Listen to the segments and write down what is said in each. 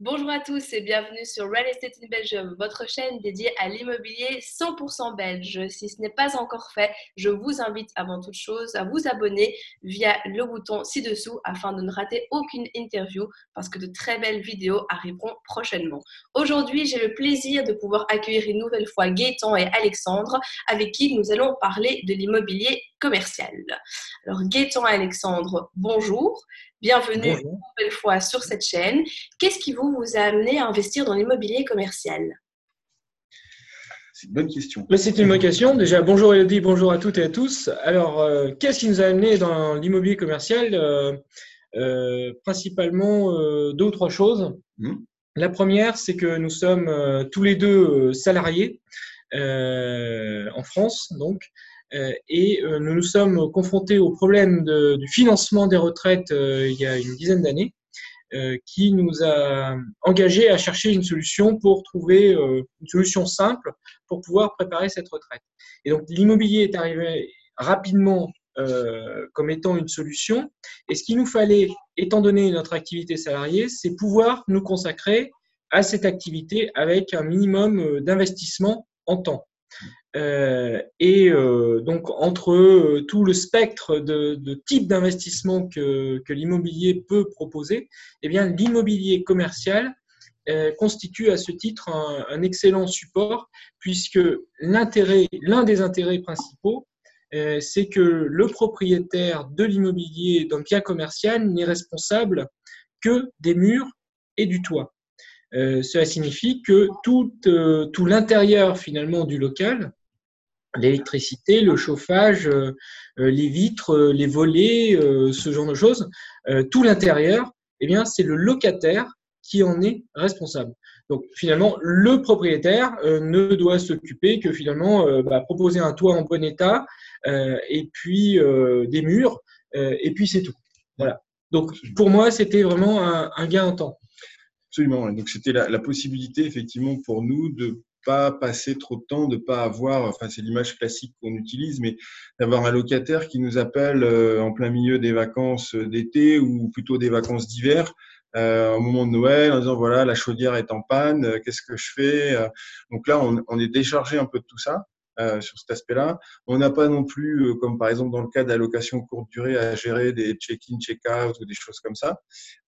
Bonjour à tous et bienvenue sur Real Estate in Belgium, votre chaîne dédiée à l'immobilier 100% belge. Si ce n'est pas encore fait, je vous invite avant toute chose à vous abonner via le bouton ci-dessous afin de ne rater aucune interview parce que de très belles vidéos arriveront prochainement. Aujourd'hui, j'ai le plaisir de pouvoir accueillir une nouvelle fois Gaëtan et Alexandre avec qui nous allons parler de l'immobilier commercial. Alors Gaëtan et Alexandre, bonjour. Bienvenue une nouvelle fois sur cette chaîne. Qu'est-ce qui vous, vous a amené à investir dans l'immobilier commercial? C'est une bonne question. C'est une bonne question. Déjà, bonjour Elodie, bonjour à toutes et à tous. Alors, euh, qu'est-ce qui nous a amené dans l'immobilier commercial? Euh, euh, Principalement deux ou trois choses. Hmm. La première, c'est que nous sommes tous les deux salariés en France, donc, et euh, nous nous sommes confrontés au problème du financement des retraites euh, il y a une dizaine d'années, qui nous a engagés à chercher une solution pour trouver une solution simple pour pouvoir préparer cette retraite. Et donc l'immobilier est arrivé rapidement comme étant une solution. Et ce qu'il nous fallait, étant donné notre activité salariée, c'est pouvoir nous consacrer à cette activité avec un minimum d'investissement en temps. Euh, et euh, donc, entre euh, tout le spectre de, types d'investissement que, l'immobilier peut proposer, eh l'immobilier commercial constitue à ce titre un, un excellent support, puisque l'intérêt, l'un des intérêts principaux, c'est que le propriétaire de l'immobilier d'un bien commercial n'est responsable que des murs et du toit. Cela signifie que tout, tout l'intérieur finalement du local l'électricité, le chauffage, euh, euh, les vitres, euh, les volets, ce genre de choses, tout l'intérieur, eh bien, c'est le locataire qui en est responsable. Donc finalement, le propriétaire ne doit s'occuper que finalement bah, proposer un toit en bon état et puis des murs et puis c'est tout. Voilà. Donc pour moi, c'était vraiment un, gain en temps. Absolument. Donc c'était la, possibilité effectivement pour nous de pas passer trop de temps, de pas avoir, enfin c'est l'image classique qu'on utilise, mais d'avoir un locataire qui nous appelle euh, en plein milieu des vacances d'été ou plutôt des vacances d'hiver. Euh, au moment de Noël, en disant voilà la chaudière est en panne, euh, qu'est-ce que je fais Donc là, on, est déchargé un peu de tout ça. Euh, sur cet aspect-là. On n'a pas non plus, comme par exemple dans le cas d'allocation courte durée, à gérer des check-in, check-out ou des choses comme ça.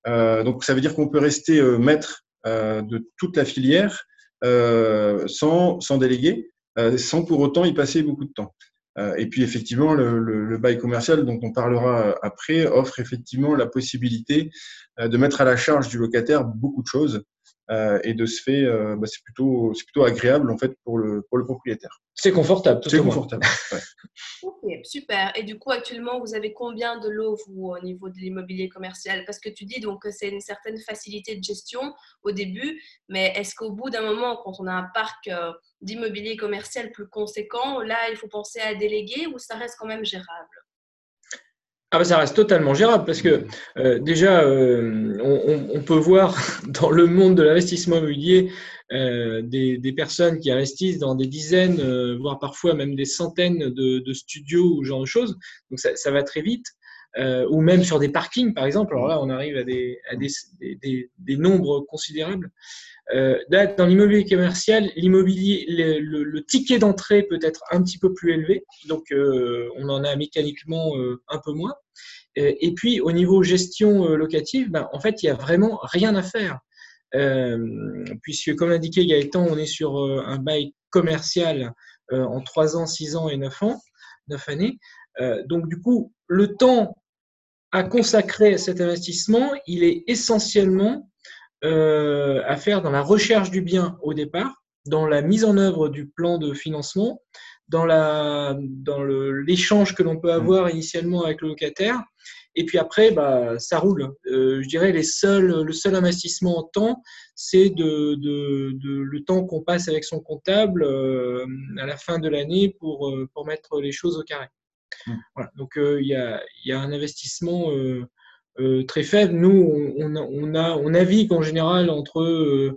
Euh, donc ça veut dire qu'on peut rester maître de toute la filière euh, sans, sans déléguer, euh, sans pour autant y passer beaucoup de temps. Euh, et puis effectivement, le, le, bail commercial dont on parlera après offre effectivement la possibilité de mettre à la charge du locataire beaucoup de choses euh, et de ce fait, euh, bah, c'est plutôt, c'est plutôt agréable en fait pour le, pour le propriétaire. C'est confortable. C'est confortable. ok, super. Et du coup, actuellement, vous avez combien de lots vous au niveau de l'immobilier commercial? Parce que tu dis donc que c'est une certaine facilité de gestion au début, mais est-ce qu'au bout d'un moment, quand on a un parc euh, d'immobilier commercial plus conséquent, là, il faut penser à déléguer ou ça reste quand même gérable? Ah bah, ça reste totalement gérable parce que euh, déjà, euh, on, peut voir dans le monde de l'investissement immobilier euh, des, personnes qui investissent dans des dizaines, voire parfois même des centaines de, studios ou genre de choses. Donc ça, va très vite. Ou même sur des parkings, par exemple. Alors là, on arrive à des, des nombres considérables. Euh, dans l'immobilier commercial, l'immobilier, le, ticket d'entrée peut être un petit peu plus élevé, donc euh, on en a mécaniquement euh, un peu moins. Et puis au niveau gestion locative, ben, en fait, il n'y a vraiment rien à faire. puisque, comme indiqué Gaëtan, on est sur un bail commercial en 3 ans, 6 ans et 9 ans, 9 années. donc, du coup, le temps à consacrer à cet investissement, il est essentiellement euh, à faire dans la recherche du bien au départ, dans la mise en œuvre du plan de financement, dans la dans l'échange que l'on peut avoir initialement avec le locataire. Et puis après, bah, ça roule. Euh, je dirais les seuls, le seul investissement en temps, c'est de, de, de, le temps qu'on passe avec son comptable euh, à la fin de l'année pour, pour mettre les choses au carré. Mmh. Voilà. Donc il y, a, y, a, un investissement euh, très faible. Nous, on, on, a, on navigue en général entre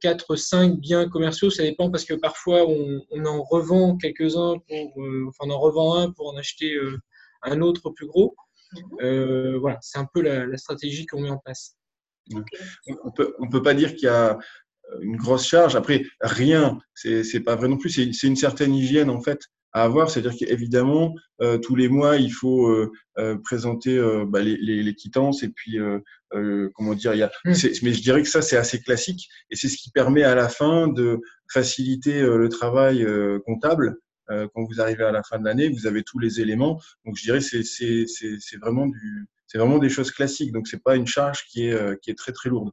4, euh, 5 euh, biens commerciaux, ça dépend parce que parfois on, on en revend quelques-uns, pour, enfin on en revend un pour en acheter un autre plus gros. Mhm. voilà, c'est un peu la, la stratégie qu'on met en place. On peut, ne peut pas dire qu'il y a une grosse charge. Après, rien, c'est pas vrai non plus. C'est une certaine hygiène en fait à avoir. C'est-à-dire qu'évidemment, euh, tous les mois, il faut euh, euh, présenter bah, les, les, les, quittances et puis, comment dire, il y a, mmh. mais je dirais que ça, c'est assez classique et c'est ce qui permet à la fin de faciliter le travail comptable. quand vous arrivez à la fin de l'année, vous avez tous les éléments. Donc, je dirais c'est c'est vraiment du c'est vraiment des choses classiques, donc c'est pas une charge qui est euh, qui est très très lourde.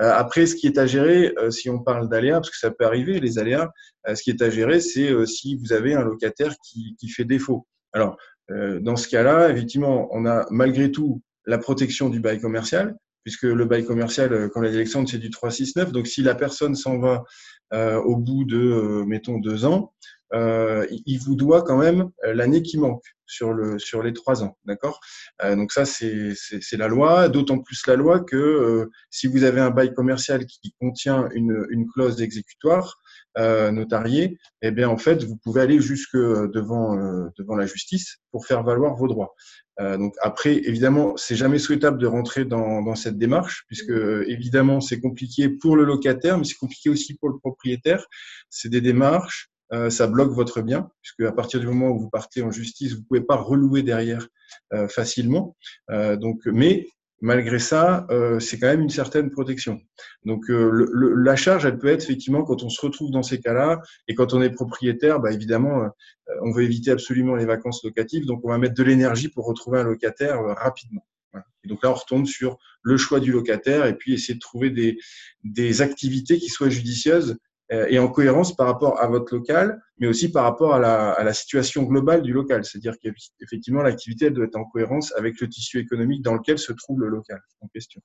Euh, après, ce qui est à gérer, euh, si on parle d'aléas, parce que ça peut arriver les aléas, ce qui est à gérer, c'est si vous avez un locataire qui qui fait défaut. Alors dans ce cas-là, effectivement, on a malgré tout la protection du bail commercial, puisque le bail commercial, comme l'a Alexandre, c'est du 369. Donc si la personne s'en va au bout de, mettons, deux ans, euh, il vous doit quand même euh, l'année qui manque sur, le, sur les trois ans. D'accord? Euh, Donc ça, c'est la loi, d'autant plus la loi que euh, si vous avez un bail commercial qui contient une, une clause exécutoire euh, notariée, eh bien en fait, vous pouvez aller jusque devant, devant la justice pour faire valoir vos droits. donc après, évidemment, c'est jamais souhaitable de rentrer dans, dans cette démarche, puisque évidemment, c'est compliqué pour le locataire, mais c'est compliqué aussi pour le propriétaire. C'est des démarches, euh, ça bloque votre bien, puisque à partir du moment où vous partez en justice, vous pouvez pas relouer derrière euh, facilement. Euh, donc, mais malgré ça, c'est quand même une certaine protection. Donc, le, la charge, elle peut être effectivement quand on se retrouve dans ces cas-là et quand on est propriétaire, bah, évidemment, on veut éviter absolument les vacances locatives, donc on va mettre de l'énergie pour retrouver un locataire rapidement. Et donc là, on retombe sur le choix du locataire et puis essayer de trouver des, des activités qui soient judicieuses euh, et en cohérence par rapport à votre local, mais aussi par rapport à la, à la situation globale du local. C'est-à-dire qu'effectivement, l'activité doit être en cohérence avec le tissu économique dans lequel se trouve le local en question.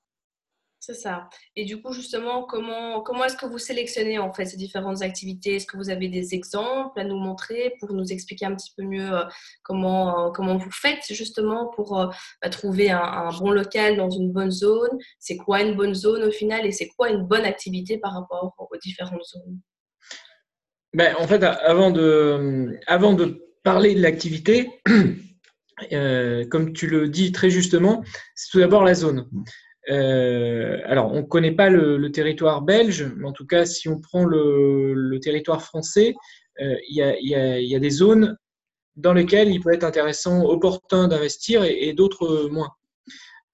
C'est ça. Et du coup, justement, comment, comment est-ce que vous sélectionnez en fait ces différentes activités? Est-ce que vous avez des exemples à nous montrer pour nous expliquer un petit peu mieux euh, comment, euh, comment vous faites justement pour euh, bah, trouver un, bon local dans une bonne zone? C'est quoi une bonne zone au final et c'est quoi une bonne activité par rapport aux différentes zones? Ben, En fait, avant de, avant de parler de l'activité, comme tu le dis très justement, c'est tout d'abord la zone. Euh, alors, on ne connaît pas le, territoire belge, mais en tout cas, si on prend le, territoire français, euh, il y, a, des zones dans lesquelles il peut être intéressant, opportun d'investir et, d'autres moins.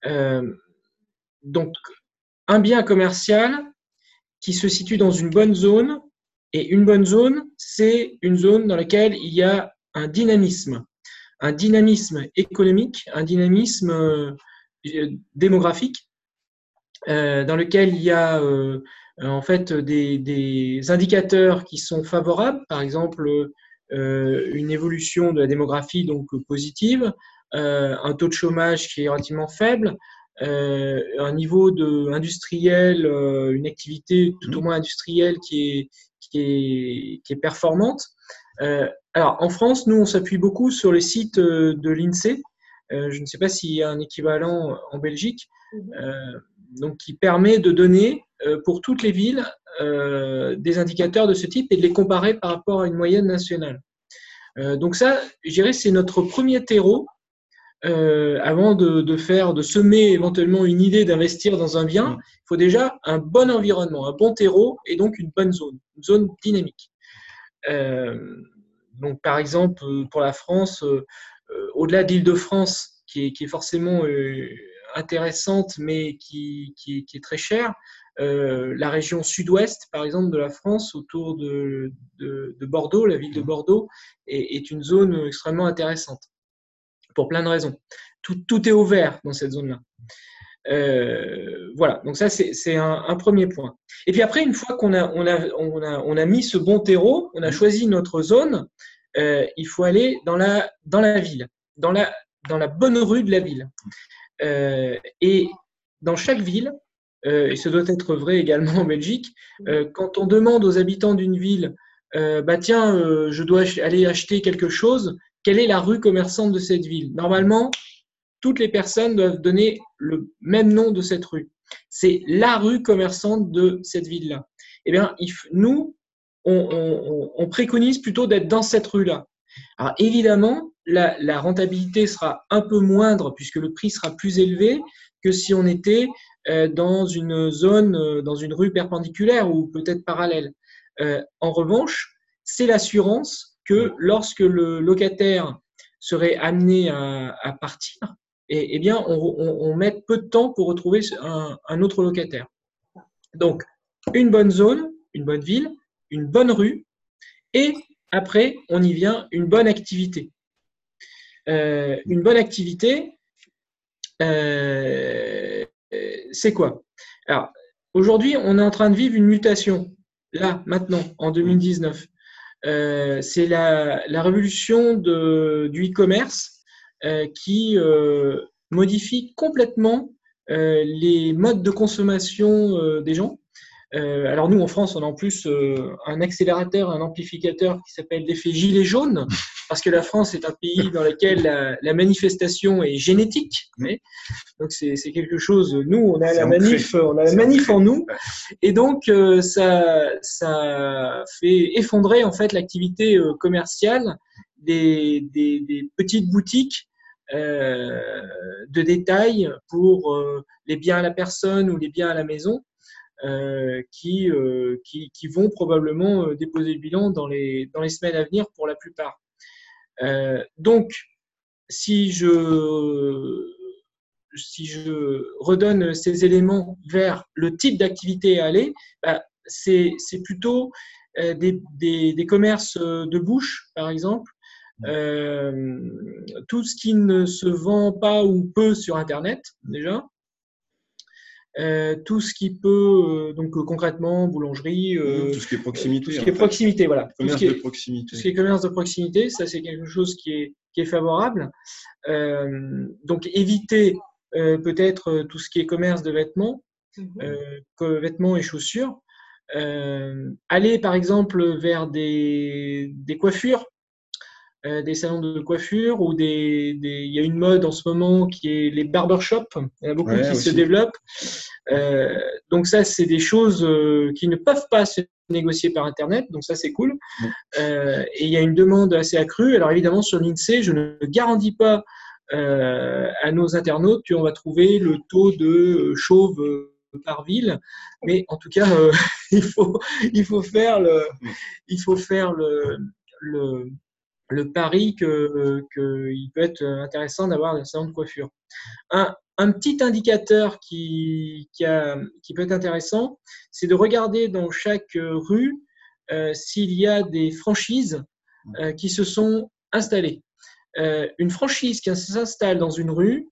Euh, donc, un bien commercial qui se situe dans une bonne zone, et une bonne zone, c'est une zone dans laquelle il y a un dynamisme, un dynamisme économique, un dynamisme démographique, dans lequel il y a euh, en fait des, indicateurs qui sont favorables, par exemple euh, une évolution de la démographie donc positive, un taux de chômage qui est relativement faible, un niveau de industriel, une activité tout au moins industrielle qui est, qui est, qui est performante. alors en France, nous on s'appuie beaucoup sur les sites de l'INSEE. je ne sais pas s'il y a un équivalent en Belgique. Donc qui permet de donner euh, pour toutes les villes euh, des indicateurs de ce type et de les comparer par rapport à une moyenne nationale. Euh, donc ça, je dirais, c'est notre premier terreau avant de, faire, de semer éventuellement une idée d'investir dans un bien, il faut déjà un bon environnement, un bon terreau et donc une bonne zone, une zone dynamique. donc par exemple, pour la France, au-delà d'Île-de-France, qui est, qui est forcément intéressante, mais qui, qui, est très chère. Euh, la région sud-ouest, par exemple, de la France, autour de, de, Bordeaux, la ville de Bordeaux, est, est, une zone extrêmement intéressante, pour plein de raisons. Tout, tout est au vert dans cette zone-là. Euh, voilà, donc ça c'est un, un, premier point. Et puis après, une fois qu'on a, on a, on a, on a mis ce bon terreau, on a choisi notre zone, euh, il faut aller dans la, dans la ville, dans la, dans la bonne rue de la ville. Euh, et dans chaque ville, euh, et ce doit être vrai également en Belgique, euh, quand on demande aux habitants d'une ville, bah tiens, je dois aller acheter quelque chose, quelle est la rue commerçante de cette ville? Normalement, toutes les personnes doivent donner le même nom de cette rue. C'est la rue commerçante de cette ville-là. Eh bien, nous, on préconise plutôt d'être dans cette rue-là. Alors évidemment, la, rentabilité sera un peu moindre puisque le prix sera plus élevé que si on était dans une zone, dans une rue perpendiculaire ou peut-être parallèle. en revanche, c'est l'assurance que lorsque le locataire serait amené à, partir, et, eh bien, on, met peu de temps pour retrouver un, autre locataire. Donc, une bonne zone, une bonne ville, une bonne rue, et après, on y vient, une bonne activité. Euh, une bonne activité, euh, c'est quoi? Alors, aujourd'hui, on est en train de vivre une mutation, là, maintenant, en 2019. Euh, c'est la, révolution du e-commerce qui modifie complètement les modes de consommation des gens. Euh, alors nous, en France, on a en plus euh, un accélérateur, un amplificateur qui s'appelle l'effet gilet jaune, parce que la France est un pays dans lequel la, manifestation est génétique. Mais, donc c'est quelque chose. Nous, on a la manif, on a la manif en nous, et donc euh, ça, ça fait effondrer en fait l'activité commerciale des, des, des, petites boutiques. de détail pour les biens à la personne ou les biens à la maison euh, qui, euh, qui, vont probablement euh, déposer le bilan dans les, semaines à venir pour la plupart. donc, si je, redonne ces éléments vers le type d'activité à aller, bah, c'est plutôt des, commerces de bouche, par exemple, euh, tout ce qui ne se vend pas ou peu sur Internet, déjà, euh, tout ce qui peut, euh, donc euh, concrètement, boulangerie. tout ce qui est proximité. Tout ce qui est proximité, voilà. Commerce de proximité. Tout ce qui est commerce de proximité, ça c'est quelque chose qui est, qui est favorable. donc éviter peut-être tout ce qui est commerce de vêtements, mhm. vêtements et chaussures. aller par exemple vers des, des coiffures euh, des salons de coiffure ou des, il y a une mode en ce moment qui est les barbershops. Il y en a beaucoup qui se développent. Euh, donc ça, c'est des choses euh, qui ne peuvent pas se négocier par Internet. Donc ça, c'est cool. et il y a une demande assez accrue. Alors évidemment, sur l'INSEE, je ne garantis pas à nos internautes qu'on va trouver le taux de chauve par ville, mais en tout cas, il faut il faut faire le il faut faire le, le le pari qu'il peut être intéressant d'avoir un salon de coiffure. Un, petit indicateur qui, qui, peut être intéressant, c'est de regarder dans chaque rue euh, s'il y a des franchises euh, qui se sont installées. Euh, une franchise qui s'installe dans une rue,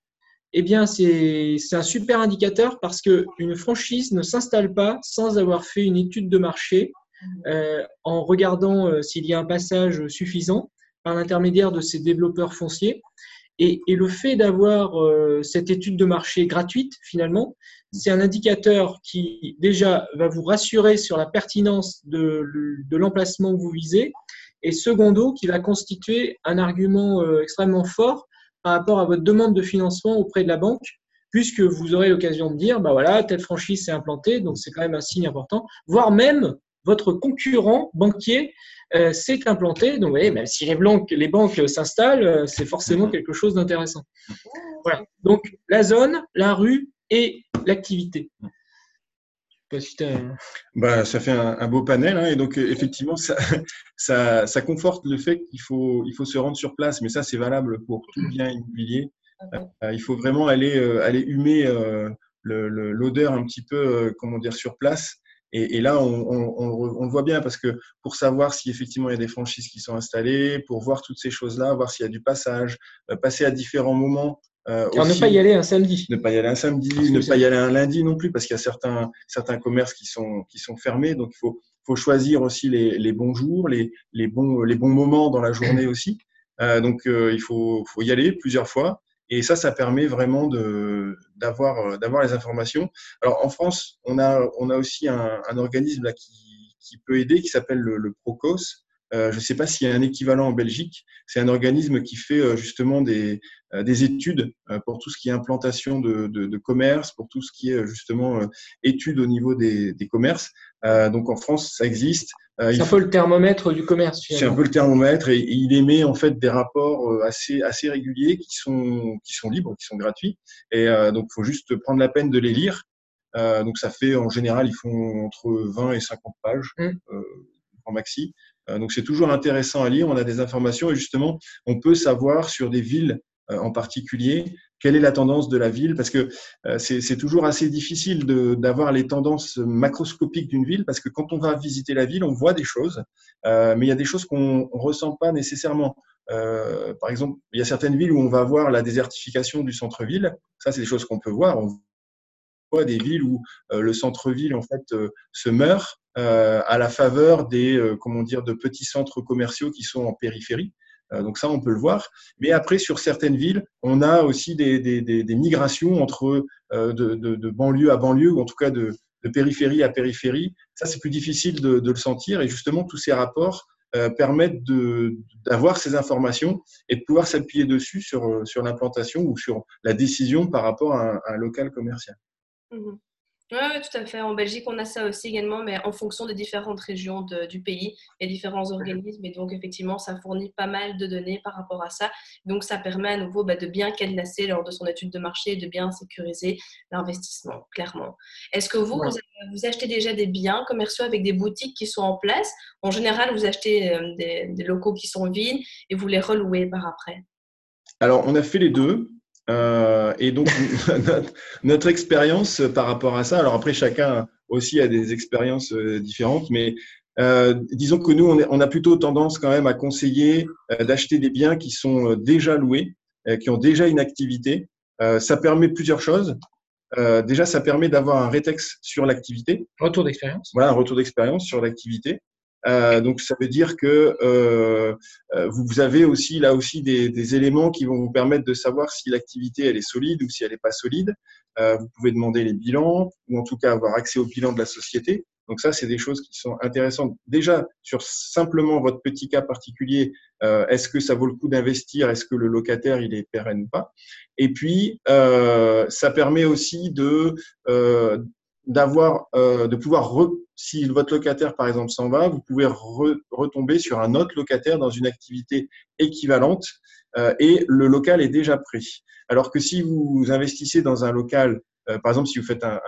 eh bien, c'est un super indicateur parce qu'une franchise ne s'installe pas sans avoir fait une étude de marché en regardant s'il y a un passage suffisant par l'intermédiaire de ces développeurs fonciers. Et, le fait d'avoir euh, cette étude de marché gratuite, finalement, c'est un indicateur qui déjà va vous rassurer sur la pertinence de, l'emplacement que vous visez, et secondo, qui va constituer un argument euh, extrêmement fort par rapport à votre demande de financement auprès de la banque, puisque vous aurez l'occasion de dire, bah voilà, telle franchise s'est implantée, donc c'est quand même un signe important, voire même votre concurrent banquier euh, s'est implanté. Donc, vous voyez, même si les, les banques s'installent, euh, c'est forcément mhm. quelque chose d'intéressant. Voilà. Donc, la zone, la rue et l'activité. Bah, ça fait un, beau panel hein, et donc euh, effectivement ça, ça, ça, conforte le fait qu'il faut, il faut se rendre sur place, mais ça c'est valable pour tout bien immobilier. il faut vraiment aller, aller humer l'odeur un petit peu, comment dire, sur place et, là, on, le voit bien parce que pour savoir si effectivement il y a des franchises qui sont installées, pour voir toutes ces choses-là, voir s'il y a du passage, euh, passer à différents moments. Euh, ne pas y aller un samedi. Ne pas y aller un samedi, ne pas y aller un lundi non plus parce qu'il y a certains, certains commerces qui sont, qui sont fermés. Donc il faut, faut choisir aussi les, les bons jours, les, les, bons, les bons moments dans la journée aussi. Euh, donc euh, il faut, faut y aller plusieurs fois. Et ça, ça permet vraiment d'avoir euh, d'avoir les informations. Alors en France, on a aussi un, organisme qui, peut aider, qui s'appelle le, le, Procos. Euh, je ne sais pas s'il y a un équivalent en Belgique. C'est un organisme qui fait euh, justement des, des études pour tout ce qui est implantation de, de, de commerce, pour tout ce qui est justement études au niveau des, des commerces. donc en France, ça existe. Euh, c'est un peu le thermomètre du commerce. C'est un peu le thermomètre et, il émet en fait des rapports euh, assez assez réguliers qui sont qui sont libres, qui sont gratuits. Et euh, donc, il faut juste prendre la peine de les lire. donc ça fait en général, ils font entre 20 et 50 pages mmh. en maxi. Donc c'est toujours intéressant à lire. On a des informations et justement, on peut savoir sur des villes en particulier quelle est la tendance de la ville Parce que euh, c'est toujours assez difficile d'avoir les tendances macroscopiques d'une ville, parce que quand on va visiter la ville, on voit des choses, euh, mais il y a des choses qu'on ne ressent pas nécessairement. Euh, par exemple, il y a certaines villes où on va voir la désertification du centre-ville. Ça, c'est des choses qu'on peut voir. On voit des villes où le centre-ville en fait se meurt à la faveur des comment dire de petits centres commerciaux qui sont en périphérie. Euh, donc ça, on peut le voir. Mais après, sur certaines villes, on a aussi des, migrations entre euh, de, banlieue à banlieue, ou en tout cas de, périphérie à périphérie. Ça, c'est plus difficile de, le sentir. Et justement, tous ces rapports euh, permettent d'avoir ces informations et de pouvoir s'appuyer dessus sur, sur l'implantation ou sur la décision par rapport à un, local commercial. Mmh oui, tout à fait. En Belgique, on a ça aussi également, mais en fonction des différentes régions du pays et différents organismes. Et donc, effectivement, ça fournit pas mal de données par rapport à ça. Donc, ça permet à nouveau bah, de bien cadenasser lors de son étude de marché et de bien sécuriser l'investissement, clairement. Est-ce que vous, vous, achetez déjà des biens commerciaux avec des boutiques qui sont en place? En général, vous achetez euh, des, des locaux qui sont vides et vous les relouez par après alors, on a fait les deux. Euh, et donc, notre, expérience par rapport à ça, alors après, chacun aussi a des expériences euh, différentes, mais euh, disons que nous, on, a plutôt tendance quand même à conseiller d'acheter des biens qui sont déjà loués, qui ont déjà une activité. ça permet plusieurs choses. déjà, ça permet d'avoir un rétex sur l'activité. Retour d'expérience. Voilà, un retour d'expérience sur l'activité. Euh, donc ça veut dire que euh, euh, vous avez aussi là aussi des, des, éléments qui vont vous permettre de savoir si l'activité elle est solide ou si elle n'est pas solide. Euh, vous pouvez demander les bilans ou en tout cas avoir accès au bilan de la société. Donc ça c'est des choses qui sont intéressantes. Déjà sur simplement votre petit cas particulier, euh, est-ce que ça vaut le coup d'investir? Est-ce que le locataire il est pérenne ou pas? Et puis ça permet aussi de d'avoir, euh, de pouvoir, si votre locataire par exemple s'en va, vous pouvez retomber sur un autre locataire dans une activité équivalente euh, et le local est déjà pris. Alors que si vous investissez dans un local euh, par exemple, si vous faites un,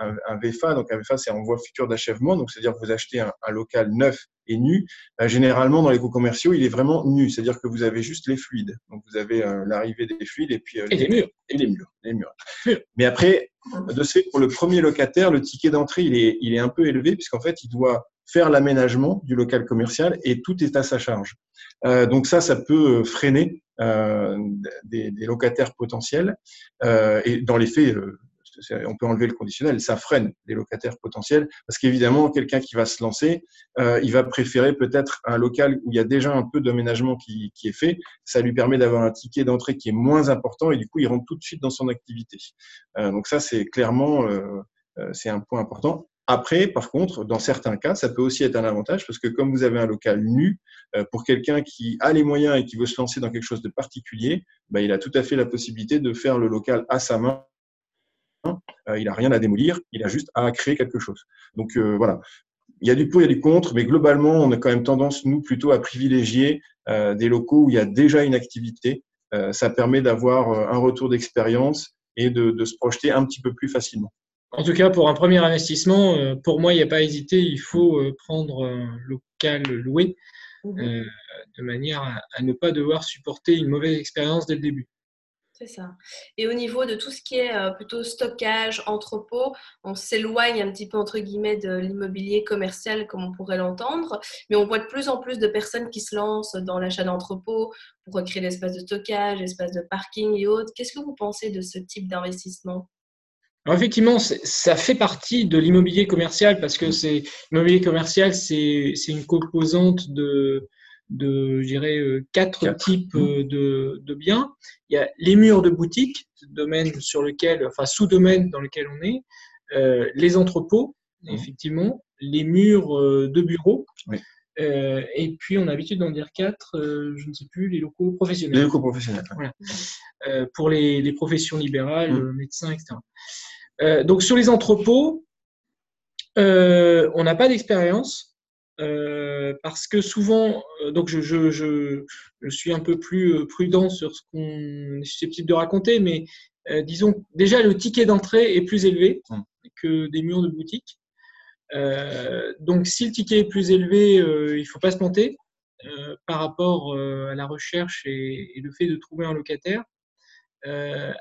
VFA, donc un VFA, c'est en voie future d'achèvement, donc c'est-à-dire que vous achetez un, local neuf et nu. Euh, généralement, dans les co-commerciaux, il est vraiment nu, c'est-à-dire que vous avez juste les fluides. Donc, vous avez euh, l'arrivée des fluides et puis les, murs. Et les murs. Les murs. Mais après, de ce fait, pour le premier locataire, le ticket d'entrée, il est, un peu élevé puisqu'en fait, il doit faire l'aménagement du local commercial et tout est à sa charge. donc ça, ça peut freiner des, des, locataires potentiels. et dans les faits, on peut enlever le conditionnel, ça freine les locataires potentiels, parce qu'évidemment, quelqu'un qui va se lancer, euh, il va préférer peut-être un local où il y a déjà un peu d'aménagement qui, est fait, ça lui permet d'avoir un ticket d'entrée qui est moins important, et du coup, il rentre tout de suite dans son activité. Euh, donc ça, c'est clairement, euh, c'est un point important. Après, par contre, dans certains cas, ça peut aussi être un avantage parce que comme vous avez un local nu, pour quelqu'un qui a les moyens et qui veut se lancer dans quelque chose de particulier, bah, il a tout à fait la possibilité de faire le local à sa main il n'a rien à démolir, il a juste à créer quelque chose. Donc euh, voilà, il y a du pour, il y a du contre, mais globalement, on a quand même tendance, nous, plutôt à privilégier euh, des locaux où il y a déjà une activité. ça permet d'avoir un retour d'expérience et de, se projeter un petit peu plus facilement. En tout cas, pour un premier investissement, pour moi, il n'y a pas à hésiter. Il faut prendre un local loué mmh de manière à, ne pas devoir supporter une mauvaise expérience dès le début. C'est ça. Et au niveau de tout ce qui est euh, plutôt stockage, entrepôt, on s'éloigne un petit peu entre guillemets de l'immobilier commercial comme on pourrait l'entendre, mais on voit de plus en plus de personnes qui se lancent dans l'achat d'entrepôt pour recréer l'espace de stockage, l'espace de parking et autres. Qu'est-ce que vous pensez de ce type d'investissement? Alors effectivement, ça fait partie de l'immobilier commercial parce que c'est l'immobilier commercial, c'est une composante de, de, je dirais, euh, quatre, types euh, de, de, biens. Il y a les murs de boutique, domaine sur lequel, enfin sous-domaine dans lequel on est, euh, les entrepôts, effectivement, les murs de bureaux. et puis, on a l'habitude d'en dire quatre, je ne sais plus, les locaux professionnels. Les locaux professionnels. pour les, les, professions libérales, mmh. médecins, etc. donc, sur les entrepôts, on n'a pas d'expérience. Parce que souvent, donc je, je, je, je, suis un peu plus euh, prudent sur ce qu'on est susceptible de raconter, mais disons déjà le ticket d'entrée est plus élevé. Mmh. que des murs de boutique. donc, si le ticket est plus élevé, il ne faut pas se monter par rapport à la recherche et, le fait de trouver un locataire.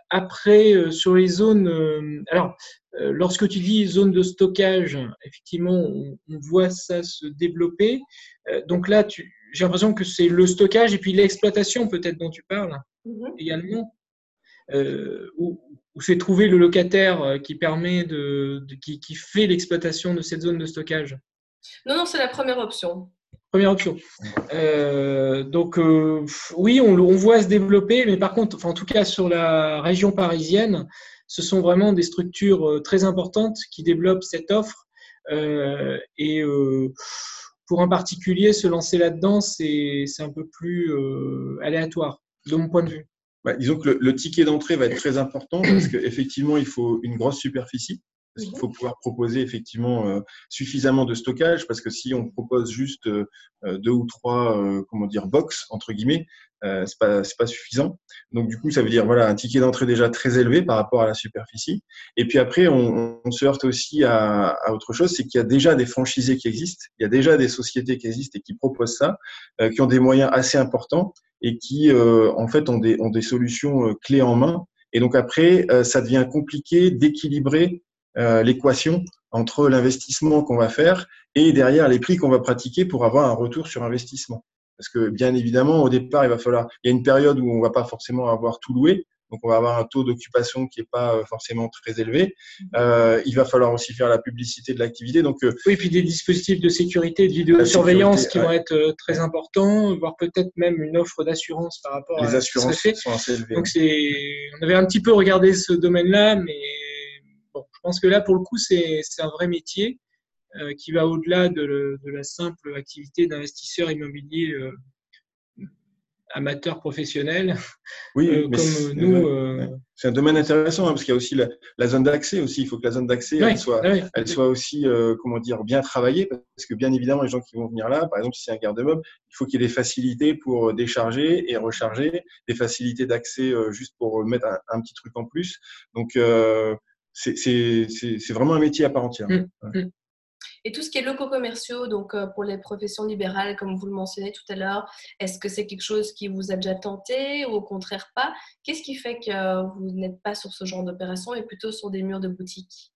après, sur les zones, alors, lorsque tu dis zone de stockage, effectivement, on, on voit ça se développer. donc là, tu, j'ai l'impression que c'est le stockage et puis l'exploitation peut-être dont tu parles mhm. également, euh, où, c'est trouver le locataire euh, qui permet de, qui, qui, fait l'exploitation de cette zone de stockage? Non, non, c'est la première option. Première option. Euh, donc oui, on, on, voit se développer, mais par contre, enfin, en tout cas sur la région parisienne, ce sont vraiment des structures très importantes qui développent cette offre et pour un particulier, se lancer là-dedans, c'est un peu plus euh, aléatoire, de mon point de vue. Bah, disons que le, ticket d'entrée va être très important parce qu'effectivement, il faut une grosse superficie. Parce qu'il faut pouvoir proposer effectivement euh, suffisamment de stockage, parce que si on propose juste euh, deux ou trois, comment dire, box entre guillemets, euh, c'est pas c'est pas suffisant. Donc du coup, ça veut dire voilà un ticket d'entrée déjà très élevé par rapport à la superficie. Et puis après, on, on se heurte aussi à, à autre chose, c'est qu'il y a déjà des franchisés qui existent, il y a déjà des sociétés qui existent et qui proposent ça, euh, qui ont des moyens assez importants et qui euh, en fait ont des ont des solutions euh, clés en main. Et donc après, euh, ça devient compliqué d'équilibrer l'équation entre l'investissement qu'on va faire et derrière les prix qu'on va pratiquer pour avoir un retour sur investissement. Parce que bien évidemment, au départ, il va falloir. Il y a une période où on va pas forcément avoir tout loué, donc on va avoir un taux d'occupation qui est pas euh, forcément très élevé. Mhm. Euh, il va falloir aussi faire la publicité de l'activité. Donc euh, oui, puis des dispositifs de sécurité, de vidéosurveillance qui vont être très importants, voire peut-être même une offre d'assurance par rapport Les à assurances ce sont assez élevées. Donc c'est, on avait un petit peu regardé ce domaine-là, mais bon, je pense que là pour le coup c'est un vrai métier. Euh, qui va au-delà de, la simple activité d'investisseur immobilier euh, amateur professionnel. Oui, euh, comme nous. C'est un domaine intéressant hein, parce qu'il y a aussi la, zone d'accès aussi. Il faut que la zone d'accès elle soit, elle soit aussi comment dire bien travaillée parce que bien évidemment les gens qui vont venir là, par exemple si c'est un garde-meuble, il faut qu'il y ait des facilités pour décharger et recharger, des facilités d'accès juste pour mettre un, petit truc en plus. Donc c'est vraiment un métier à part entière. Mmh, mmh. Et tout ce qui est locaux commerciaux, donc euh, pour les professions libérales, comme vous le mentionnez tout à l'heure, est-ce que c'est quelque chose qui vous a déjà tenté ou au contraire pas? Qu'est-ce qui fait que vous n'êtes pas sur ce genre d'opération et plutôt sur des murs de boutique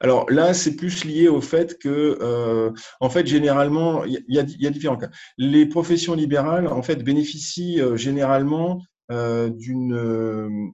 alors là, c'est plus lié au fait que, euh, en fait, généralement, il y, a différents cas. Les professions libérales, en fait, bénéficient euh, généralement euh, d'une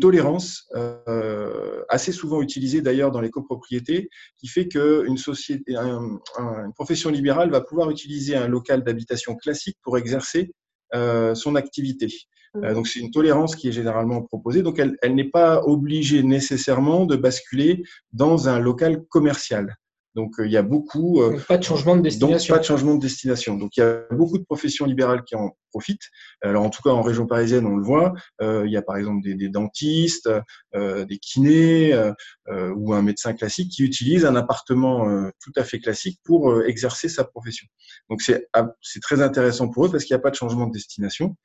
tolérance euh, assez souvent utilisée d'ailleurs dans les copropriétés, qui fait qu'une société, une profession libérale va pouvoir utiliser un local d'habitation classique pour exercer euh, son activité. Mmh. donc c'est une tolérance qui est généralement proposée. Donc elle, elle n'est pas obligée nécessairement de basculer dans un local commercial. Donc il y a beaucoup. pas de changement de destination. Donc, pas de changement de destination. Donc il y a beaucoup de professions libérales qui en profitent. Alors en tout cas en région parisienne, on le voit. Euh, il y a par exemple des, dentistes, euh, des kinés euh, ou un médecin classique qui utilise un appartement tout à fait classique pour exercer sa profession. Donc c'est c'est très intéressant pour eux parce qu'il n'y a pas de changement de destination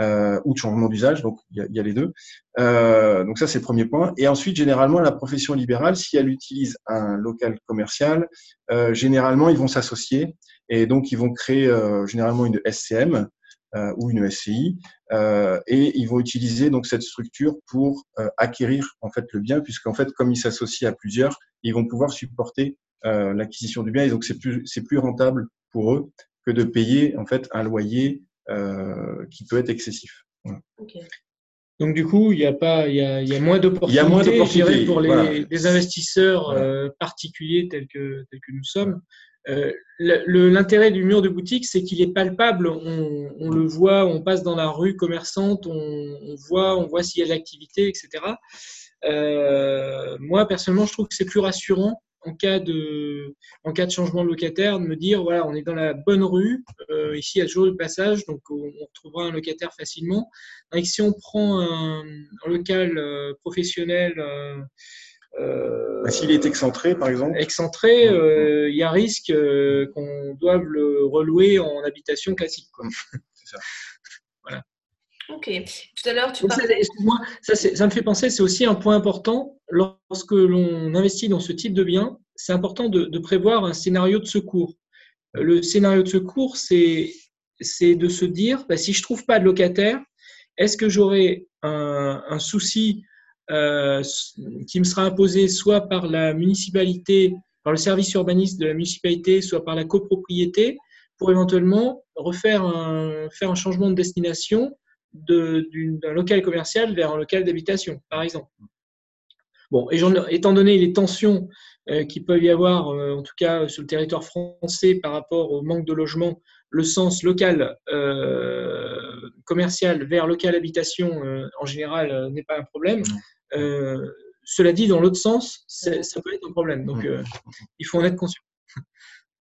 ou de changement d'usage. Donc il y a, les deux. donc ça c'est le premier point. Et ensuite généralement la profession libérale, si elle utilise un local commercial, généralement ils vont s'associer et donc ils vont créer généralement une SCM ou une SCI, euh, et ils vont utiliser donc cette structure pour euh, acquérir en fait le bien, puisqu'en fait comme ils s'associent à plusieurs, ils vont pouvoir supporter l'acquisition du bien, et donc c'est plus c'est plus rentable pour eux que de payer en fait un loyer qui peut être excessif. Donc du coup, il y a pas, il y a, il y a moins d'opportunités pour les, les investisseurs particuliers tels que tels que nous sommes euh, l'intérêt du mur de boutique, c'est qu'il est palpable. On, le voit, on passe dans la rue commerçante, on, voit, on voit s'il y a de l'activité, etc. Euh, moi, personnellement, je trouve que c'est plus rassurant en cas de, changement de locataire, de me dire voilà, on est dans la bonne rue. Euh, ici, il y a toujours le passage, donc on, retrouvera un locataire facilement. Et si on prend un, local professionnel euh, S'il est excentré, par exemple Excentré, euh, il y a risque euh, qu'on doive le relouer en habitation classique. C'est ça. Voilà. Ok. Tout à l'heure, tu parlais. Excuse-moi, ça, ça, me fait penser, c'est aussi un point important. Lorsque l'on investit dans ce type de bien, c'est important de, prévoir un scénario de secours. Le scénario de secours, c'est de se dire bah, si je ne trouve pas de locataire, est-ce que j'aurai un, un, souci euh, qui me sera imposé soit par la municipalité, par le service urbaniste de la municipalité, soit par la copropriété, pour éventuellement refaire un, faire un changement de destination d'un local commercial vers un local d'habitation, par exemple. Bon, étant donné les tensions euh, qui peuvent y avoir, euh, en tout cas sur le territoire français, par rapport au manque de logement, le sens local euh, commercial vers local habitation, en général, n'est pas un problème. Cela dit, dans l'autre sens, ça peut être un problème. Donc, il faut en être conscient.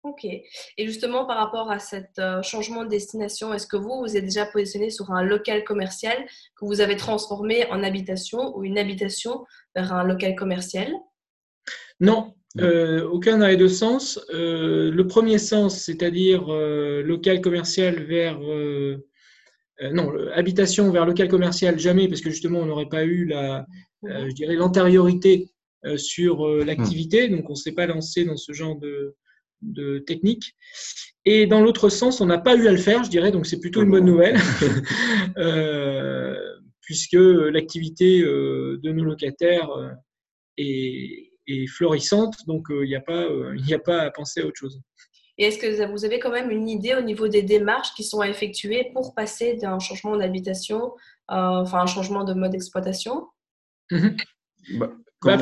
Ok. Et justement, par rapport à ce euh, changement de destination, est-ce que vous, vous êtes déjà positionné sur un local commercial que vous avez transformé en habitation ou une habitation vers un local commercial? Non, euh, aucun n'a de sens. Euh, le premier sens, c'est-à-dire local commercial vers... non, habitation vers local commercial, jamais, parce que justement, on n'aurait pas eu la, je dirais, l'antériorité sur l'activité, donc on ne s'est pas lancé dans ce genre de de technique. Et dans l'autre sens, on n'a pas eu à le faire, je dirais, donc c'est plutôt une bonne nouvelle, euh, puisque l'activité euh, de nos locataires euh, est, florissante, donc il n'y a, pas, a pas à penser à autre chose. Et est-ce que vous avez quand même une idée au niveau des démarches qui sont à effectuer pour passer d'un changement d'habitation, enfin un changement de mode d'exploitation? Mhm. bah, bah,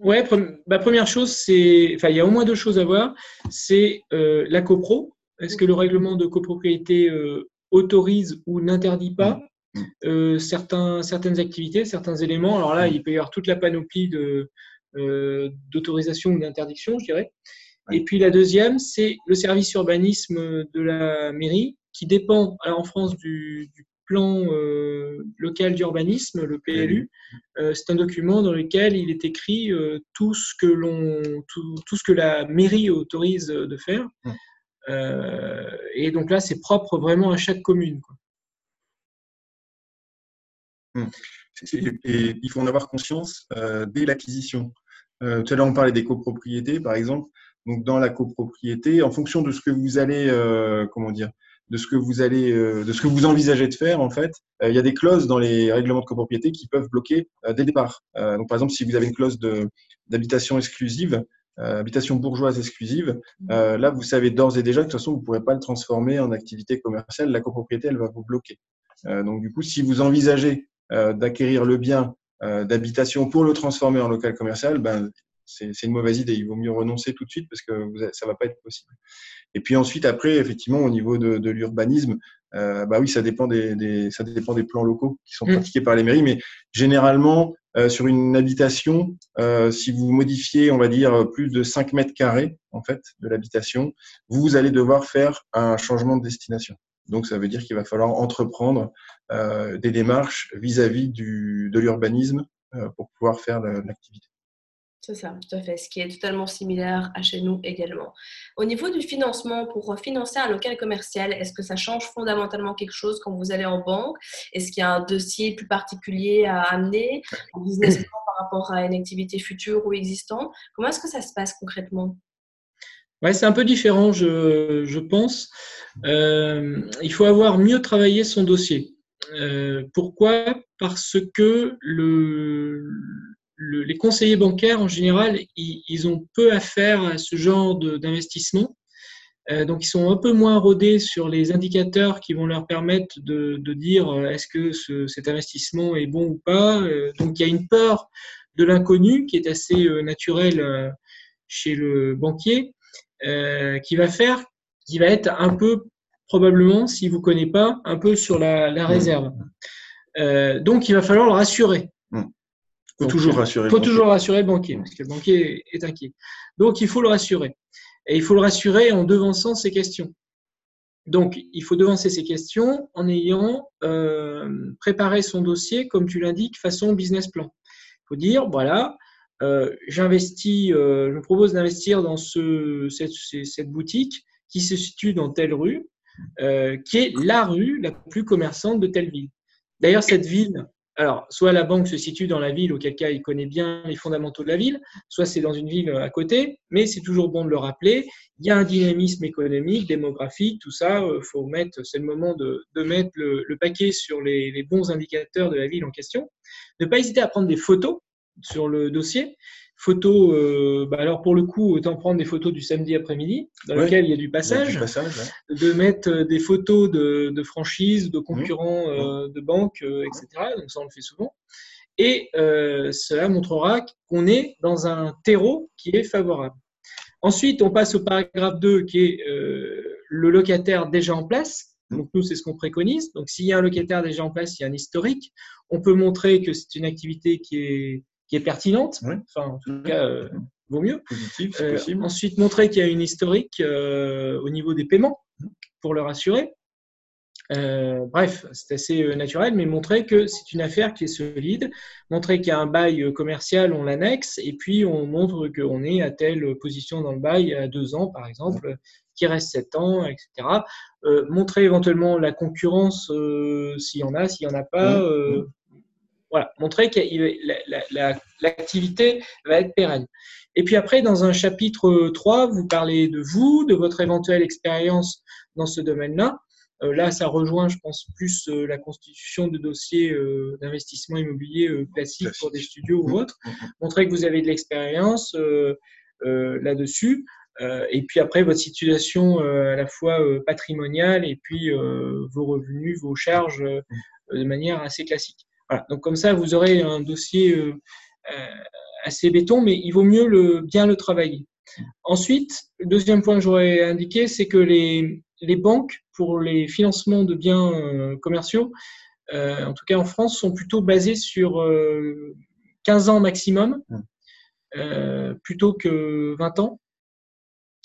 ouais, bah, première chose, c'est, enfin, il y a au moins deux choses à voir. C'est euh, la copro. Est-ce que le règlement de copropriété euh, autorise ou n'interdit pas euh, certains, certaines activités, certains éléments? Alors là, il peut y avoir toute la panoplie de, d'autorisation ou d'interdiction, je dirais. Et puis la deuxième, c'est le service urbanisme de la mairie, qui dépend en France du, du plan euh, local d'urbanisme, le PLU. Euh, c'est un document dans lequel il est écrit euh, tout, ce que l'on, tout, tout, ce que la mairie autorise de faire. et donc là, c'est propre vraiment à chaque commune. Et il faut en avoir conscience dès l'acquisition. tout à l'heure, on parlait des copropriétés, par exemple. Donc, dans la copropriété, en fonction de ce que vous allez, comment dire, de ce que vous allez, euh, de ce que vous envisagez de faire en fait. Euh, il y a des clauses dans les règlements de copropriété qui peuvent bloquer euh, dès le départ. donc par exemple, si vous avez une clause d'habitation exclusive, habitation bourgeoise exclusive, là vous savez d'ores et déjà que de toute façon vous ne pourrez pas le transformer en activité commerciale. La copropriété elle va vous bloquer. donc du coup, si vous envisagez d'acquérir le bien d'habitation pour le transformer en local commercial, ben c'est une mauvaise idée. Il vaut mieux renoncer tout de suite parce que ça ne va pas être possible. Et puis ensuite, après, effectivement, au niveau de, l'urbanisme, euh, bah oui, ça dépend des, ça dépend des plans locaux qui sont mm. pratiqués par les mairies, mais généralement, euh, sur une habitation, euh, si vous modifiez, on va dire, plus de 5 mètres carrés en fait de l'habitation, vous allez devoir faire un changement de destination. Donc, ça veut dire qu'il va falloir entreprendre des démarches vis-à-vis -vis de l'urbanisme pour pouvoir faire l'activité. C'est ça, tout à fait, ce qui est totalement similaire à chez nous également. Au niveau du financement, pour financer un local commercial, est-ce que ça change fondamentalement quelque chose quand vous allez en banque? Est-ce qu'il y a un dossier plus particulier à amener, un business plan par rapport à une activité future ou existante? Comment est-ce que ça se passe concrètement? Ouais, c'est un peu différent, je, pense. Euh, il faut avoir mieux travaillé son dossier. Euh, pourquoi? Parce que le, les conseillers bancaires, en général, ils, ont peu à faire à ce genre d'investissement. Euh, donc, ils sont un peu moins rodés sur les indicateurs qui vont leur permettre de, dire euh, est-ce que cet investissement est bon ou pas. Euh, donc, il y a une peur de l'inconnu qui est assez naturelle chez le banquier, qui va faire, qui va être un peu, probablement, s'il ne vous connaît pas, un peu sur la, la réserve. donc, il va falloir le rassurer faut toujours rassurer. Il faut toujours rassurer le banquier, parce que le banquier est inquiet. Donc, il faut le rassurer. Et il faut le rassurer en devançant ses questions. Donc, il faut devancer ses questions en ayant euh, préparé son dossier, comme tu l'indiques, façon business plan. Il faut dire, voilà, euh, j'investis, euh, je propose d'investir dans ce, cette, cette, boutique qui se situe dans telle rue, qui est la rue la plus commerçante de telle ville. D'ailleurs, cette ville, alors, soit la banque se situe dans la ville, auquel cas il connaît bien les fondamentaux de la ville, soit c'est dans une ville à côté, mais c'est toujours bon de le rappeler. Il y a un dynamisme économique, démographique, tout ça. Euh, faut mettre, c'est le moment de, mettre le, paquet sur les, les, bons indicateurs de la ville en question. Ne pas hésiter à prendre des photos sur le dossier photos, euh, bah alors pour le coup, autant prendre des photos du samedi après-midi, dans lequel il y a du passage, de mettre euh, des photos de, de franchises, de concurrents mmh. euh, de banques, etc. Donc ça, on le fait souvent. Et cela montrera qu'on est dans un terreau qui est favorable. Ensuite, on passe au paragraphe 2, qui est le locataire déjà en place. Mmh. Donc nous, c'est ce qu'on préconise. Donc s'il y a un locataire déjà en place, il y a un historique. On peut montrer que c'est une activité qui est qui est pertinente. Enfin, en tout cas, euh, vaut mieux. Positif, euh, possible. ensuite, montrer qu'il y a une historique euh, au niveau des paiements pour le rassurer. bref, c'est assez naturel, mais montrer que c'est une affaire qui est solide, montrer qu'il y a un bail commercial, on l'annexe, et puis on montre qu'on est à telle position dans le bail à deux ans, par exemple, qui reste sept ans, etc. montrer éventuellement la concurrence s'il y en a, s'il n'y en a pas, voilà, montrer que l'activité va être pérenne. Et puis après, dans un chapitre 3, vous parlez de vous, de votre éventuelle expérience dans ce domaine-là. Euh, là, ça rejoint, je pense, plus euh, la constitution de dossiers euh, d'investissement immobilier classique pour des studios ou autres. Mmh, mmh, mmh. Montrer que vous avez de l'expérience là-dessus. et puis après, votre situation à la fois patrimoniale et puis vos revenus, vos charges de manière assez classique. Donc comme ça, vous aurez un dossier euh, euh, assez béton, mais il vaut mieux le, bien le travailler. Ensuite, le deuxième point que j'aurais indiqué, c'est que les, les, banques, pour les financements de biens euh, commerciaux, en tout cas en France, sont plutôt basées sur 15 ans maximum, plutôt que 20 ans.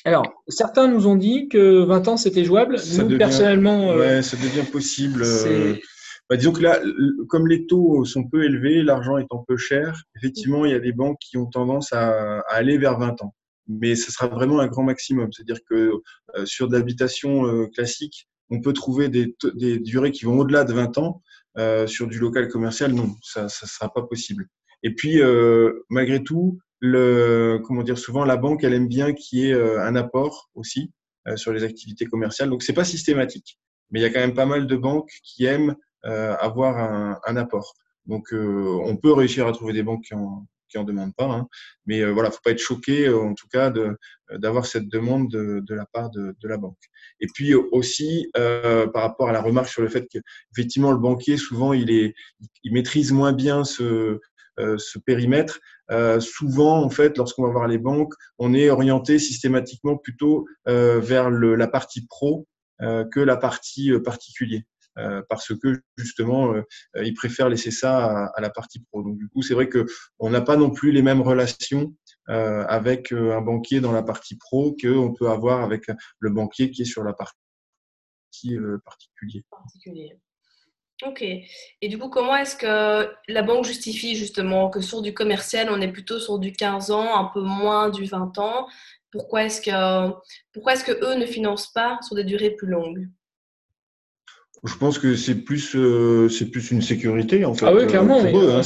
Alors, certains nous ont dit que 20 ans, c'était jouable. nous, personnellement... Ouais, ça devient possible. Bah, disons que là, comme les taux sont peu élevés, l'argent étant peu cher, effectivement, il y a des banques qui ont tendance à, aller vers 20 ans. Mais ce sera vraiment un grand maximum. C'est-à-dire que euh, sur de l'habitation euh, classique, on peut trouver des, des durées qui vont au-delà de 20 ans. Euh, sur du local commercial, non, ça ne sera pas possible. Et puis, malgré tout, le, comment dire, souvent la banque, elle aime bien qu'il y ait un apport aussi sur les activités commerciales. Donc, c'est pas systématique. Mais il y a quand même pas mal de banques qui aiment euh, avoir un, un, apport. Donc, euh, on peut réussir à trouver des banques qui en, qui en demandent pas, hein. mais euh, voilà, faut pas être choqué en tout cas d'avoir cette demande de, de, la part de, de, la banque. Et puis aussi euh, par rapport à la remarque sur le fait qu'effectivement le banquier souvent il est il maîtrise moins bien ce ce périmètre. Euh, souvent, en fait, lorsqu'on va voir les banques, on est orienté systématiquement plutôt euh, vers le, la partie pro euh, que la partie particulier. Euh, parce que justement, euh, ils préfèrent laisser ça à, la partie pro. Donc du coup, c'est vrai que on n'a pas non plus les mêmes relations euh, avec un banquier dans la partie pro qu'on peut avoir avec le banquier qui est sur la partie particulier. particulier. Ok. Et du coup, comment est-ce que la banque justifie justement que sur du commercial, on est plutôt sur du 15 ans, un peu moins du 20 ans? Pourquoi est-ce que, est-ce que eux ne financent pas sur des durées plus longues? Je pense que c'est plus euh, c'est plus une sécurité en fait. Ah oui, clairement. Pour eux, hein,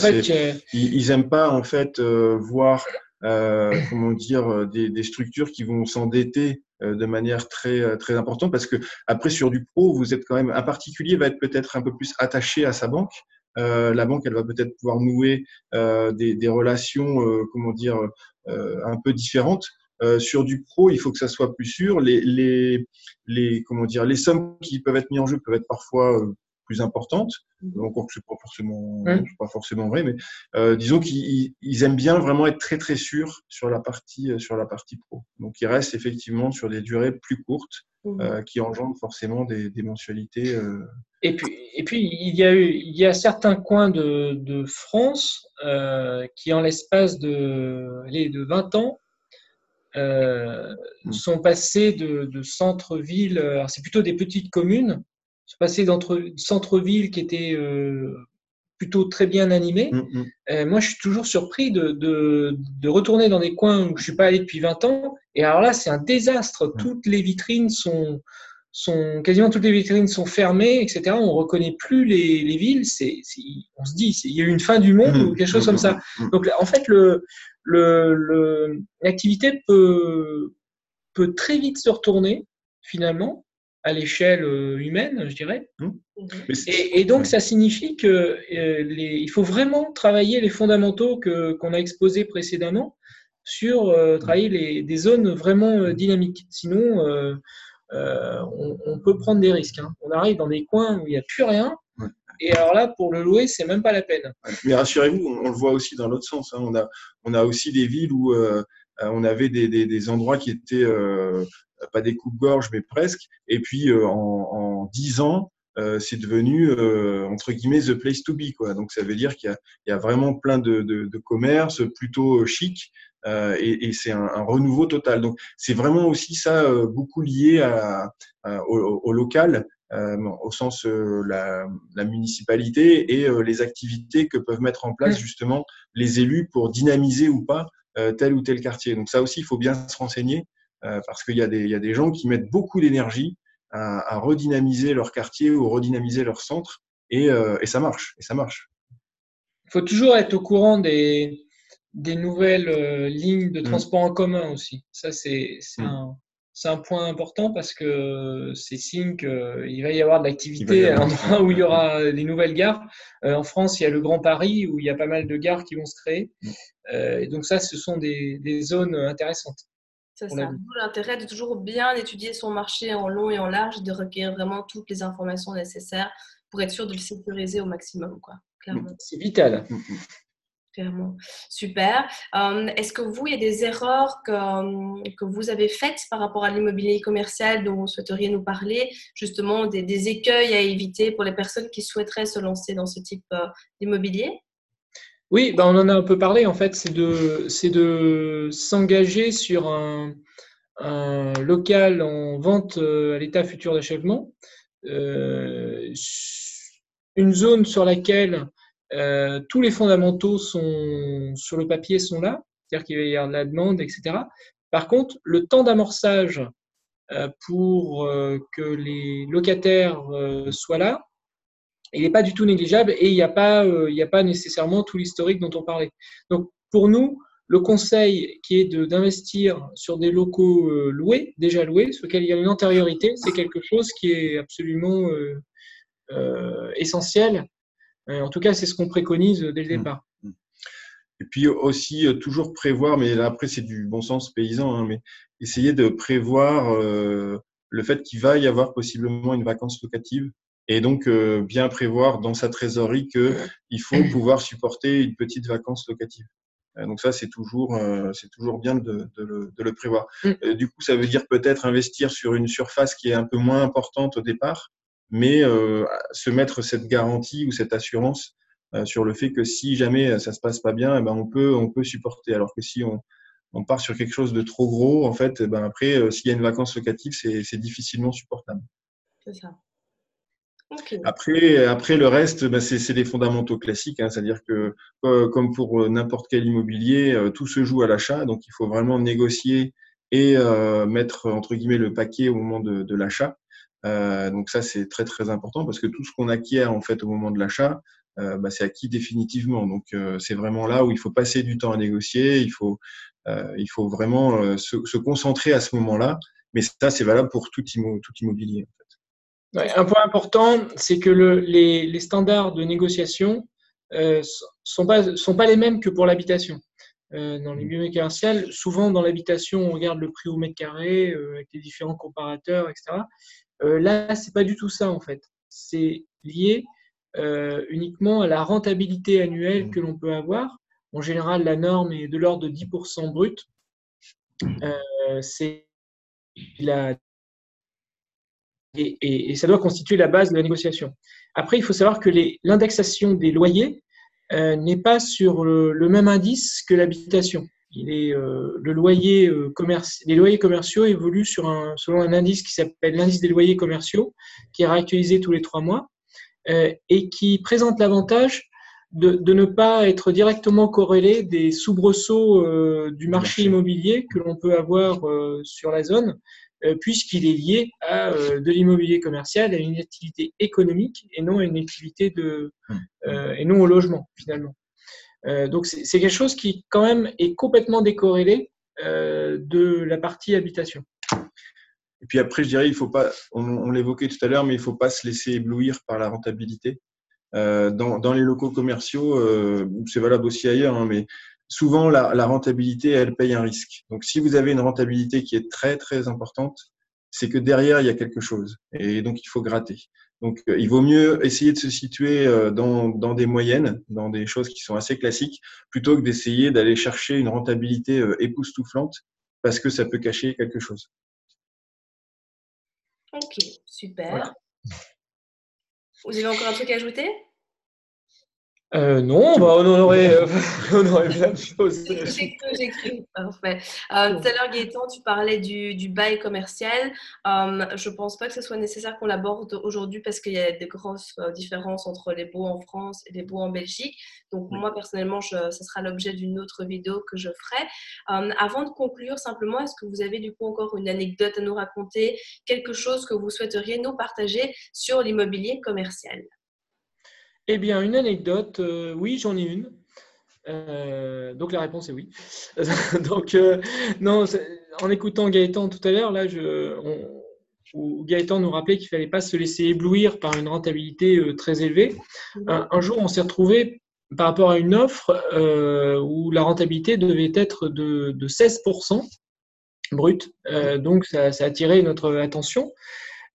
ils, ils, aiment pas en fait euh, voir euh, comment dire des, des, structures qui vont s'endetter de manière très très importante parce que après sur du pro vous êtes quand même un particulier va être peut-être un peu plus attaché à sa banque. la banque elle va peut-être pouvoir nouer des, des, relations comment dire un peu différentes euh, sur du pro, il faut que ça soit plus sûr. Les, les, les, comment dire, les sommes qui peuvent être mises en jeu peuvent être parfois euh, plus importantes. Mhm. Encore que c'est pas forcément, pas forcément vrai, mais euh, disons qu'ils aiment bien vraiment être très très sûrs sur la partie sur la partie pro. Donc ils restent effectivement sur des durées plus courtes mhm. qui engendrent forcément des, des mensualités. Et puis, et puis il y a eu, il y a certains coins de, de France qui en l'espace de, de 20 ans euh, mm. sont passés de, de centre-ville, c'est plutôt des petites communes, sont passés d'entre centre-ville qui étaient euh, plutôt très bien animés. Mm, mm. Euh, moi, je suis toujours surpris de, de, de, retourner dans des coins où je suis pas allé depuis 20 ans. Et alors là, c'est un désastre. Toutes les vitrines sont, sont quasiment toutes les vitrines sont fermées, etc. On reconnaît plus les, les villes. C'est, on se dit, il y a eu une fin du monde ou quelque chose comme ça. Donc en fait, le, le, l'activité peut, peut très vite se retourner finalement à l'échelle euh, humaine, je dirais. Mmh. Et, et, donc, ça signifie que euh, les, il faut vraiment travailler les fondamentaux que, qu'on a exposés précédemment sur euh, travailler les, des zones vraiment dynamiques. Sinon, on, on, peut prendre des risques. Hein. On arrive dans des coins où il n'y a plus rien. Et alors là, pour le louer, c'est même pas la peine. Mais rassurez-vous, on, le voit aussi dans l'autre sens. Hein. On, a, on a aussi des villes où on avait des, des, des, endroits qui étaient pas des coupes-gorges, mais presque. Et puis euh, en dix ans, euh, c'est devenu euh, entre guillemets the place to be quoi. Donc ça veut dire qu'il y, y a, vraiment plein de, de, de commerces plutôt chic euh, et, et c'est un, un, renouveau total. Donc c'est vraiment aussi ça beaucoup lié à, au, au, local. au sens la, la, municipalité et les activités que peuvent mettre en place justement les élus pour dynamiser ou pas tel ou tel quartier. Donc ça aussi, il faut bien se renseigner euh, parce qu'il y, a des, y a des gens qui mettent beaucoup d'énergie à, à, redynamiser leur quartier ou redynamiser leur centre, et, euh, et ça marche, et ça marche. Il faut toujours être au courant des, des nouvelles euh, lignes de mmh. transport en commun aussi. Ça, c'est mmh. un, un, point important parce que c'est signe qu'il va y avoir de l'activité à l'endroit où il y aura des nouvelles gares. en France, il y a le Grand Paris où il y a pas mal de gares qui vont se créer. Mmh. et donc ça, ce sont des, des zones intéressantes. C'est ça. L'intérêt de toujours bien étudier son marché en long et en large et de recueillir vraiment toutes les informations nécessaires pour être sûr de le sécuriser au maximum. Quoi, C'est vital. Clairement. Super. Hum, est-ce que vous, il y a des erreurs que, hum, que vous avez faites par rapport à l'immobilier commercial dont vous souhaiteriez nous parler? Justement, des, des, écueils à éviter pour les personnes qui souhaiteraient se lancer dans ce type euh, d'immobilier? Oui, bah on en a un peu parlé en fait, c'est de, c'est de s'engager sur un, local en vente euh, à l'état futur d'achèvement, euh, une zone sur laquelle euh, tous les fondamentaux sont sur le papier sont là, c'est-à-dire qu'il va y avoir de la demande, etc. Par contre, le temps d'amorçage pour que les locataires soient là, il n'est pas du tout négligeable et il n'y a, pas, euh, il a pas nécessairement tout l'historique dont on parlait. Donc, pour nous, le conseil qui est d'investir sur des locaux euh, loués, déjà loués, sur lesquels il y a une antériorité, c'est quelque chose qui est absolument euh, essentiel. en tout cas, c'est ce qu'on préconise dès le mmh. départ. Et puis aussi, toujours prévoir, mais là, après, c'est du bon sens paysan, hein, mais essayer de prévoir le fait qu'il va y avoir possiblement une vacance locative et donc euh, bien prévoir dans sa trésorerie qu'il faut pouvoir supporter une petite vacance locative. Euh, donc ça, c'est toujours, euh, c'est toujours bien de, de, le, de le, prévoir. Mm. du coup, ça veut dire peut-être investir sur une surface qui est un peu moins importante au départ, mais se mettre cette garantie ou cette assurance sur le fait que si jamais ça se passe pas bien, eh ben on peut, on peut supporter. Alors que si on, on part sur quelque chose de trop gros, en fait, eh ben après, s'il y a une vacance locative, c'est difficilement supportable. C'est ça. Après, après le reste, bah, c'est des fondamentaux classiques, hein, c'est-à-dire que euh, comme pour euh, n'importe quel immobilier, euh, tout se joue à l'achat, donc il faut vraiment négocier et mettre entre guillemets le paquet au moment de, de l'achat. donc ça c'est très très important parce que tout ce qu'on acquiert en fait au moment de l'achat, bah, c'est acquis définitivement. Donc c'est vraiment là où il faut passer du temps à négocier, il faut il faut vraiment se, se, concentrer à ce moment-là. Mais ça c'est valable pour tout, tout immobilier un point important, c'est que le, les, les, standards de négociation euh, sont pas sont pas les mêmes que pour l'habitation. Euh, dans les biomètres commerciales, souvent dans l'habitation, on regarde le prix au mètre carré euh, avec les différents comparateurs, etc. Là, c'est pas du tout ça en fait. C'est lié uniquement à la rentabilité annuelle que l'on peut avoir. En général, la norme est de l'ordre de 10% brut. Euh, c'est la et, ça doit constituer la base de la négociation. Après, il faut savoir que l'indexation des loyers euh, n'est pas sur le, même indice que l'habitation. Il est euh, le loyer euh, les loyers commerciaux évoluent sur un, selon un indice qui s'appelle l'indice des loyers commerciaux, qui est réactualisé tous les trois mois et qui présente l'avantage de, de, ne pas être directement corrélé des soubresauts du marché immobilier que l'on peut avoir sur la zone puisqu'il est lié à de l'immobilier commercial, à une activité économique et non à une activité de, et non au logement finalement. donc c'est quelque chose qui quand même est complètement décorrélé de la partie habitation. Et puis après, je dirais, il faut pas, on, l'évoquait tout à l'heure, mais il ne faut pas se laisser éblouir par la rentabilité. Euh, dans, dans, les locaux commerciaux, euh, c'est valable aussi ailleurs, hein, mais souvent la, la, rentabilité, elle paye un risque. Donc si vous avez une rentabilité qui est très très importante, c'est que derrière il y a quelque chose, et donc il faut gratter. Donc euh, il vaut mieux essayer de se situer euh, dans, dans, des moyennes, dans des choses qui sont assez classiques, plutôt que d'essayer d'aller chercher une rentabilité euh, époustouflante, parce que ça peut cacher quelque chose. Ok, super. Vous avez encore un truc à ajouter? Euh, non, bah, on, aurait, euh, on aurait plein de choses. J'ai cru, Parfait. Euh, tout à l'heure, Gaëtan, tu parlais du, du bail commercial. je ne pense pas que ce soit nécessaire qu'on l'aborde aujourd'hui parce qu'il y a des grosses différences entre les baux en France et les baux en Belgique. Donc, moi, personnellement, ce sera l'objet d'une autre vidéo que je ferai. avant de conclure, simplement, est-ce que vous avez du coup encore une anecdote à nous raconter, quelque chose que vous souhaiteriez nous partager sur l'immobilier commercial? Eh bien, une anecdote, euh, oui, j'en ai une. Euh, donc la réponse est oui. donc euh, non, en écoutant Gaëtan tout à l'heure, là, je, Gaëtan nous rappelait qu'il fallait pas se laisser éblouir par une rentabilité très élevée. Un, jour, on s'est retrouvé par rapport à une offre où la rentabilité devait être de, 16% brut. donc ça, ça, a attiré notre attention.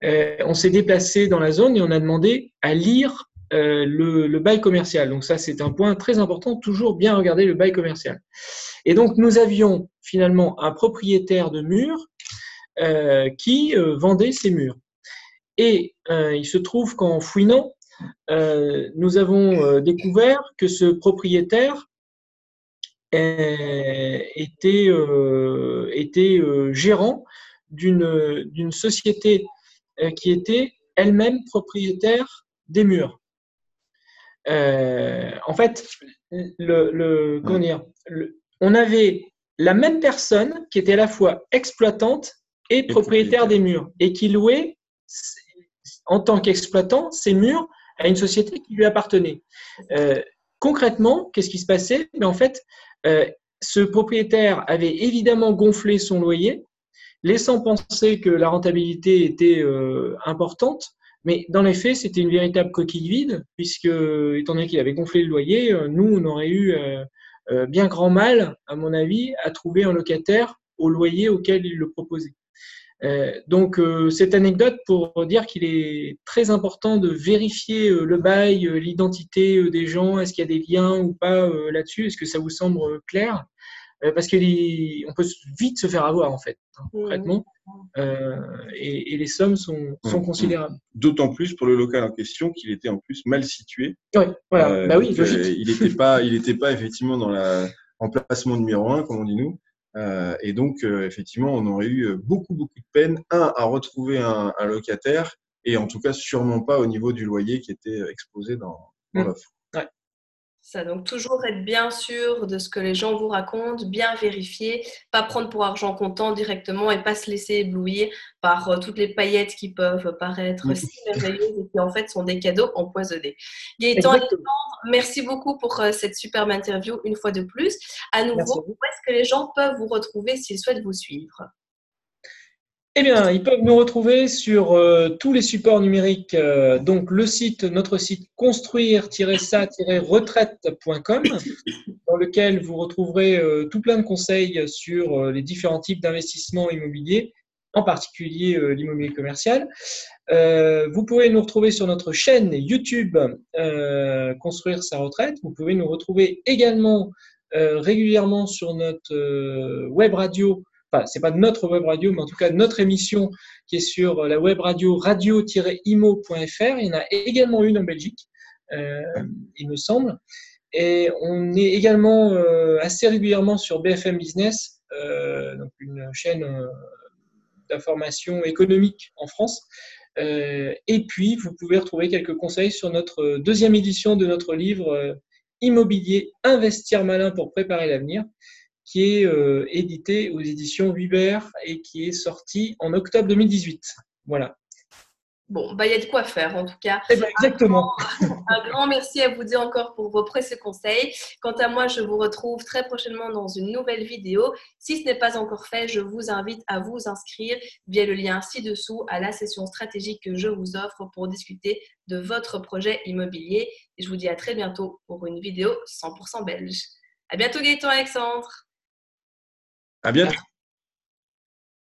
on s'est déplacé dans la zone et on a demandé à lire euh, le, bail commercial. Donc ça, c'est un point très important, toujours bien regarder le bail commercial. Et donc, nous avions finalement un propriétaire de murs euh, qui euh, vendait ses murs. Et il se trouve qu'en fouinant, nous avons découvert que ce propriétaire était, était gérant d'une société qui était elle-même propriétaire des murs. Euh, en fait, le, on avait la même personne qui était à la fois exploitante et, propriétaire des murs et qui louait en tant qu'exploitant ces murs à une société qui lui appartenait. Euh, concrètement, qu'est-ce qui se passait? Mais En fait, euh, ce propriétaire avait évidemment gonflé son loyer, laissant penser que la rentabilité était importante, mais dans les faits, c'était une véritable coquille vide, puisque, étant donné qu'il avait gonflé le loyer, euh, nous, on aurait eu euh, euh, bien grand mal, à mon avis, à trouver un locataire au loyer auquel il le proposait. donc, cette anecdote pour dire qu'il est très important de vérifier le bail, l'identité des gens, est-ce qu'il y a des liens ou pas là-dessus, est-ce que ça vous semble clair? Parce qu'on peut vite se faire avoir en fait, hein, concrètement, euh, et, les sommes sont, considérables. D'autant plus pour le local en question qu'il était en plus mal situé. Oui, voilà. bah oui, il n'était pas, il n'était pas effectivement dans la emplacement numéro un, comme on dit nous. et donc, effectivement, on aurait eu beaucoup, beaucoup de peine, un, à retrouver un, locataire, et en tout cas, sûrement pas au niveau du loyer qui était exposé dans, dans mmh. l'offre. Ça, donc toujours être bien sûr de ce que les gens vous racontent, bien vérifier, pas prendre pour argent comptant directement et pas se laisser éblouir par euh, toutes les paillettes qui peuvent paraître si merveilleuses et qui en fait sont des cadeaux empoisonnés. Gaëtan merci beaucoup pour euh, cette superbe interview une fois de plus. À nouveau, où est-ce que les gens peuvent vous retrouver s'ils souhaitent vous suivre? Eh bien, ils peuvent nous retrouver sur euh, tous les supports numériques. Euh, donc, le site, notre site construire-ça-retraite.com, dans lequel vous retrouverez euh, tout plein de conseils sur les différents types d'investissements immobiliers, en particulier l'immobilier commercial. vous pouvez nous retrouver sur notre chaîne YouTube Construire sa retraite. Vous pouvez nous retrouver également régulièrement sur notre web radio enfin, c'est pas notre web radio, mais en tout cas notre émission qui est sur la web radio radio-imo.fr. Il y en a également une en Belgique, euh, il me semble. Et on est également euh, assez régulièrement sur BFM Business, euh, donc une chaîne d'information économique en France. et puis, vous pouvez retrouver quelques conseils sur notre deuxième édition de notre livre Immobilier, investir malin pour préparer l'avenir, qui est euh, édité aux éditions Hubert et qui est sorti en octobre 2018. Voilà. Bon, bah, il y a de quoi faire en tout cas. Eh ben, exactement. Un grand, merci à vous dire encore pour vos précieux conseils. Quant à moi, je vous retrouve très prochainement dans une nouvelle vidéo. Si ce n'est pas encore fait, je vous invite à vous inscrire via le lien ci-dessous à la session stratégique que je vous offre pour discuter de votre projet immobilier. Et je vous dis à très bientôt pour une vidéo 100% belge. À bientôt Gaëtan Alexandre. À bientôt.